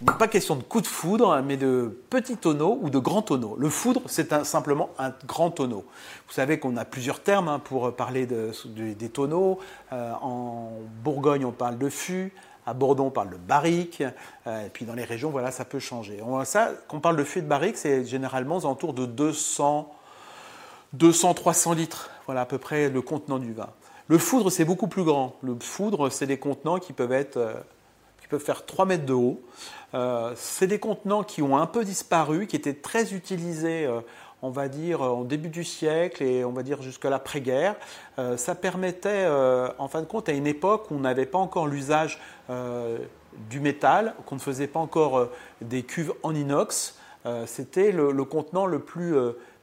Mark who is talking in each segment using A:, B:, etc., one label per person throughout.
A: il n'est pas question de coups de foudre, mais de petits tonneaux ou de grands tonneaux. Le foudre, c'est simplement un grand tonneau. Vous savez qu'on a plusieurs termes hein, pour parler des tonneaux. Euh, en Bourgogne, on parle de fût. À Bordeaux, on parle de barrique. Euh, et puis dans les régions, voilà, ça peut changer. On, ça, quand on parle de fût et de barrique, c'est généralement aux alentours de 200, 200-300 litres. Voilà à peu près le contenant du vin. Le foudre, c'est beaucoup plus grand. Le foudre, c'est des contenants qui peuvent être euh, peuvent faire 3 mètres de haut. Euh, c'est des contenants qui ont un peu disparu, qui étaient très utilisés, euh, on va dire, en début du siècle et on va dire jusqu'à l'après-guerre. Euh, ça permettait, en fin de compte, à une époque où on n'avait pas encore l'usage du métal, qu'on ne faisait pas encore des cuves en inox. C'était le, contenant le plus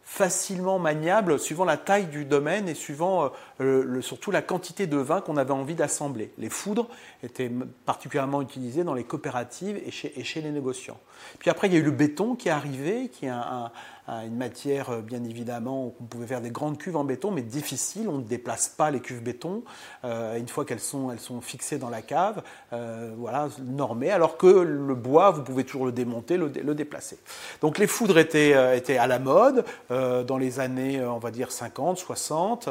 A: facilement maniable suivant la taille du domaine et suivant euh, surtout la quantité de vin qu'on avait envie d'assembler. Les foudres étaient particulièrement utilisées dans les coopératives et chez, les négociants. Puis après, il y a eu le béton qui est arrivé, qui est un, une matière, euh, bien évidemment, on pouvait faire des grandes cuves en béton, mais difficile. On ne déplace pas les cuves béton euh, une fois qu'elles sont, elles sont fixées dans la cave, voilà, normées. Alors que le bois, vous pouvez toujours le démonter, le, déplacer. Donc les foudres étaient, étaient à la mode dans les années, on va dire 50, 60.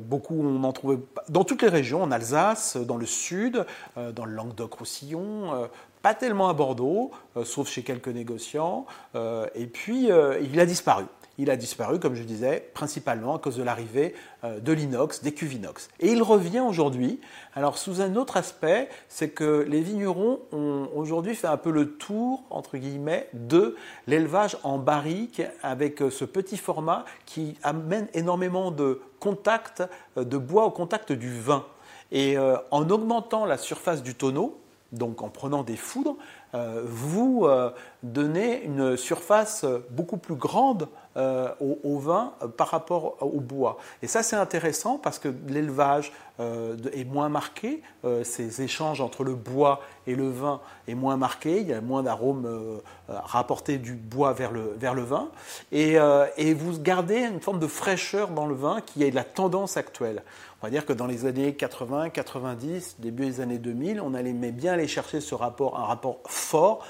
A: beaucoup, on en trouvait dans toutes les régions, en Alsace, dans le sud, dans le Languedoc-Roussillon pas tellement à Bordeaux, euh, sauf chez quelques négociants, euh, et puis euh, il a disparu. Il a disparu, comme je disais, principalement à cause de l'arrivée de l'inox, des cuves inox. Et il revient aujourd'hui, alors sous un autre aspect, c'est que les vignerons ont aujourd'hui fait un peu le tour, entre guillemets, de l'élevage en barrique avec ce petit format qui amène énormément de contact, de bois au contact du vin. Et en augmentant la surface du tonneau, donc en prenant des foudres, euh, vous euh, donnez une surface beaucoup plus grande euh, au, vin par rapport au bois. Et ça c'est intéressant parce que l'élevage est moins marqué, ces échanges entre le bois et le vin est moins marqué, il y a moins d'arômes rapportés du bois vers le, vin, et, et vous gardez une forme de fraîcheur dans le vin qui est la tendance actuelle. On va dire que dans les années 80, 90, début des années 2000, on allait bien aller chercher ce rapport, un rapport fort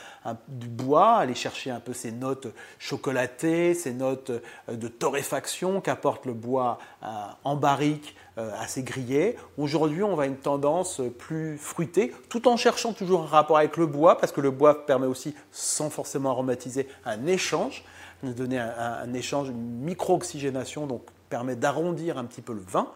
A: du bois, aller chercher un peu ces notes chocolatées, ces notes euh, de torréfaction qu'apporte le bois euh, en barrique euh, assez grillé. Aujourd'hui, on va une tendance plus fruitée, tout en cherchant toujours un rapport avec le bois, parce que le bois permet aussi, sans forcément aromatiser, un échange, de donner un, un échange, une micro-oxygénation, donc permet d'arrondir un petit peu le vin,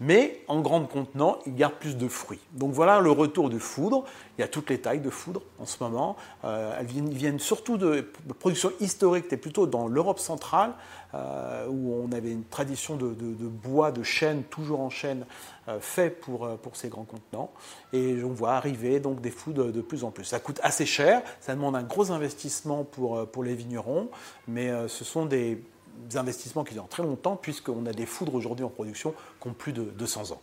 A: mais en grande contenant, il garde plus de fruits. Donc voilà le retour du foudre. Il y a toutes les tailles de foudre en ce moment. Euh, elles viennent, surtout de, production historique, c'était plutôt dans l'Europe centrale, euh, où on avait une tradition de, bois, de chêne, toujours en chêne, euh, fait pour, pour ces grands contenants. Et on voit arriver donc des foudres de plus en plus. Ça coûte assez cher, ça demande un gros investissement pour, pour les vignerons, mais ce sont des investissements qui durent très longtemps, puisqu'on a des foudres aujourd'hui en production qui ont plus de 200 ans.